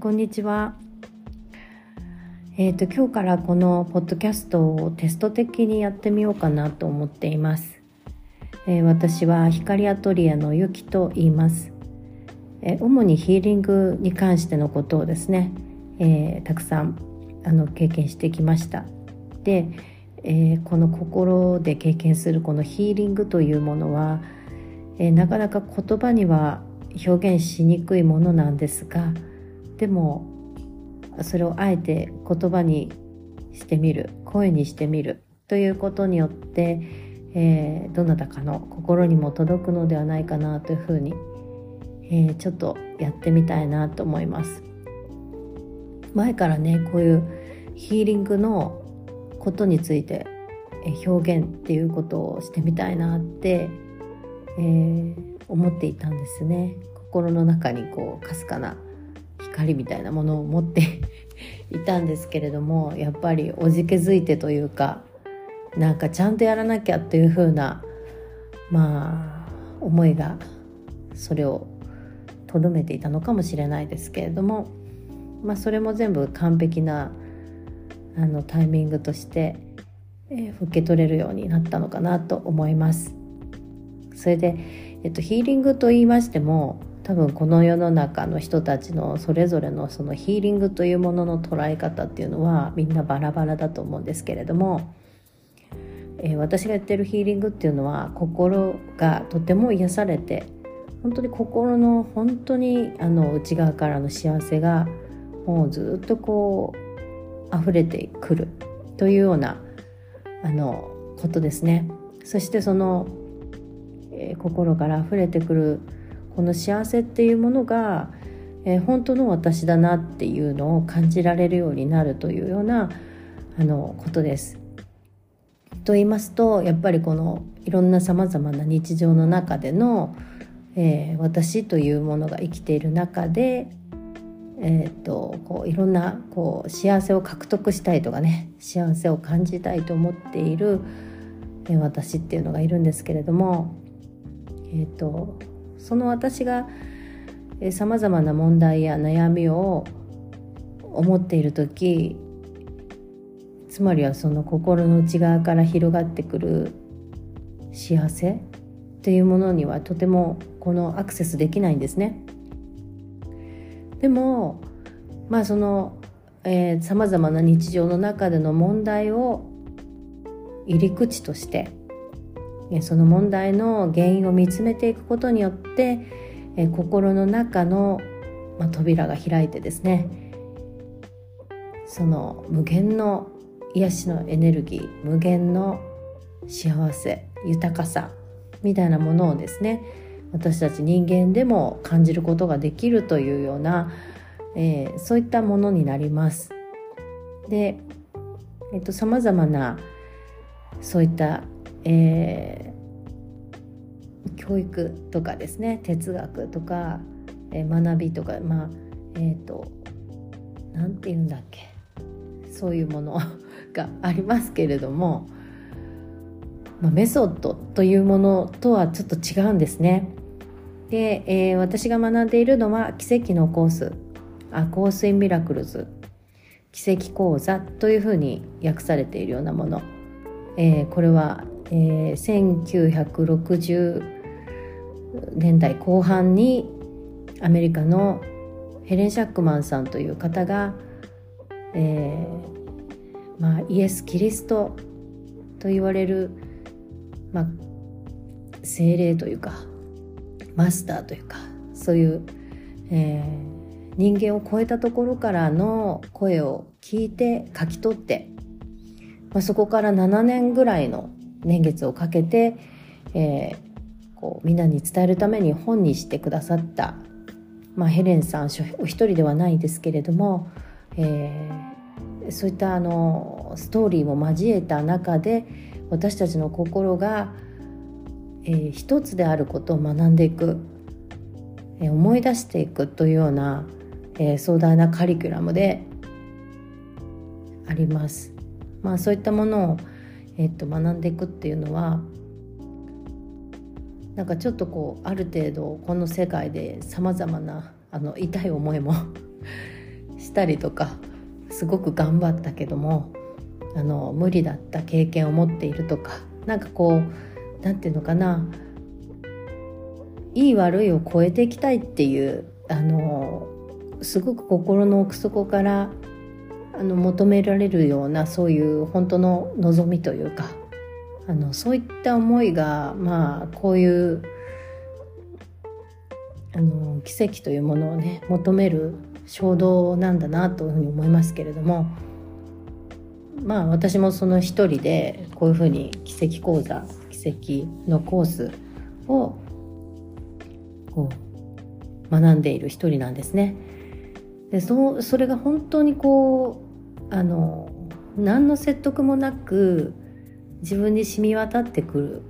こんにちは。えっ、ー、と今日からこのポッドキャストをテスト的にやってみようかなと思っています。えー、私は光アトリエのゆきと言います。えー、主にヒーリングに関してのことをですね、えたくさんあの経験してきました。で、えこの心で経験するこのヒーリングというものは、えなかなか言葉には表現しにくいものなんですがでもそれをあえて言葉にしてみる声にしてみるということによって、えー、どなたかの心にも届くのではないかなというふうに、えー、ちょっとやってみたいなと思います。前からねこういうヒーリングのことについて表現っていうことをしてみたいなって、えー、思っていたんですね。心の中にこうかすかな光みたいなものを持って いたんですけれどもやっぱりおじけづいてというかなんかちゃんとやらなきゃっていう風なまあ思いがそれをとどめていたのかもしれないですけれどもまあそれも全部完璧なあのタイミングとして、えー、受け取れるようになったのかなと思います。それで、えっと、ヒーリングと言いましても多分この世の中の人たちのそれぞれのそのヒーリングというものの捉え方っていうのはみんなバラバラだと思うんですけれども、えー、私がやってるヒーリングっていうのは心がとても癒されて本当に心の本当にあの内側からの幸せがもうずっとこう溢れてくるというようなあのことですね。そしてその、えー、心から溢れてくるこの幸せっていうものが、えー、本当の私だなっていうのを感じられるようになるというようなあのことです。と言いますとやっぱりこのいろんなさまざまな日常の中での、えー、私というものが生きている中で、えーと、こういろんなこう幸せを獲得したいとかね幸せを感じたいと思っている、えー、私っていうのがいるんですけれども、えーとその私がさまざまな問題や悩みを思っている時つまりはその心の内側から広がってくる幸せっていうものにはとてもこのアクセスできないんですね。でもまあそのさまざまな日常の中での問題を入り口としてその問題の原因を見つめていくことによって心の中の扉が開いてですねその無限の癒しのエネルギー無限の幸せ豊かさみたいなものをですね私たち人間でも感じることができるというような、えー、そういったものになります。で、えっと、様々なそういったえー、教育とかですね哲学とか、えー、学びとかまあえっ、ー、と何て言うんだっけそういうもの がありますけれども、まあ、メソッドというものとはちょっと違うんですね。で、えー、私が学んでいるのは奇跡のコースあコースインミラクルズ奇跡講座というふうに訳されているようなもの、えー、これはえー、1960年代後半にアメリカのヘレン・シャックマンさんという方が、えーまあ、イエス・キリストと言われる、まあ、精霊というかマスターというかそういう、えー、人間を超えたところからの声を聞いて書き取って、まあ、そこから7年ぐらいの年月をかけて、えー、こうみんなに伝えるために本にしてくださった、まあ、ヘレンさんお一人ではないですけれども、えー、そういったあのストーリーも交えた中で私たちの心が、えー、一つであることを学んでいく、えー、思い出していくというような、えー、壮大なカリキュラムであります。まあ、そういったものをえっと、学んでいくっていうのはなんかちょっとこうある程度この世界でさまざまなあの痛い思いも したりとかすごく頑張ったけどもあの無理だった経験を持っているとかなんかこう何て言うのかないい悪いを超えていきたいっていうあのすごく心の奥底からあの求められるようなそういう本当の望みというかあのそういった思いがまあこういうあの奇跡というものをね求める衝動なんだなというふうに思いますけれどもまあ私もその一人でこういうふうに奇跡講座奇跡のコースをこう学んでいる一人なんですね。でそそれが本当にこうあの何の説得もなく自分に染み渡ってくる。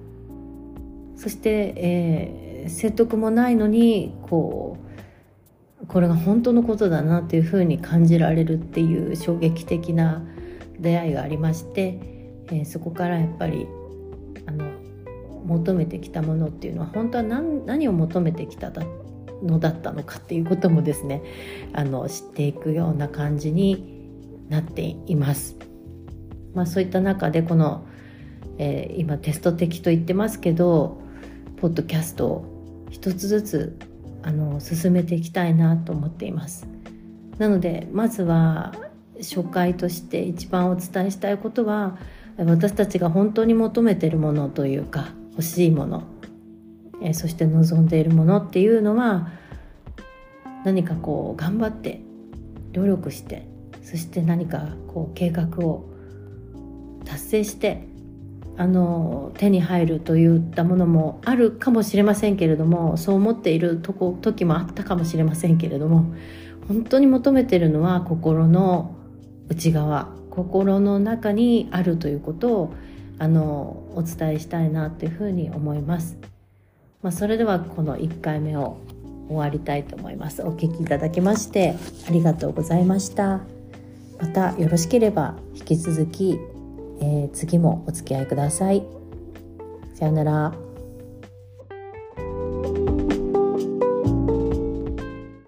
そして、えー、説得もないのにこうこれが本当のことだなというふうに感じられるっていう衝撃的な出会いがありまして、えー、そこからやっぱりあの求めてきたものっていうのは本当は何何を求めてきたのだったのかっていうこともですねあの知っていくような感じになっています。まあ、そういった中でこの、えー、今テスト的と言ってますけどポッドキャストを一つずつあの進めていきたいなと思っています。なのでまずは初回として一番お伝えしたいことは私たちが本当に求めているものというか欲しいもの、えそして望んでいるものっていうのは何かこう頑張って努力してそして何かこう計画を達成してあの手に入るといったものもあるかもしれませんけれどもそう思っているとこ時もあったかもしれませんけれども本当に求めているのは心の内側心の中にあるということをあのお伝えしたいなというふうに思います。まあ、それではこの1回目を終わりたいと思います。お聞きいただきましてありがとうございました。またよろしければ引き続き、えー、次もお付き合いください。さようなら。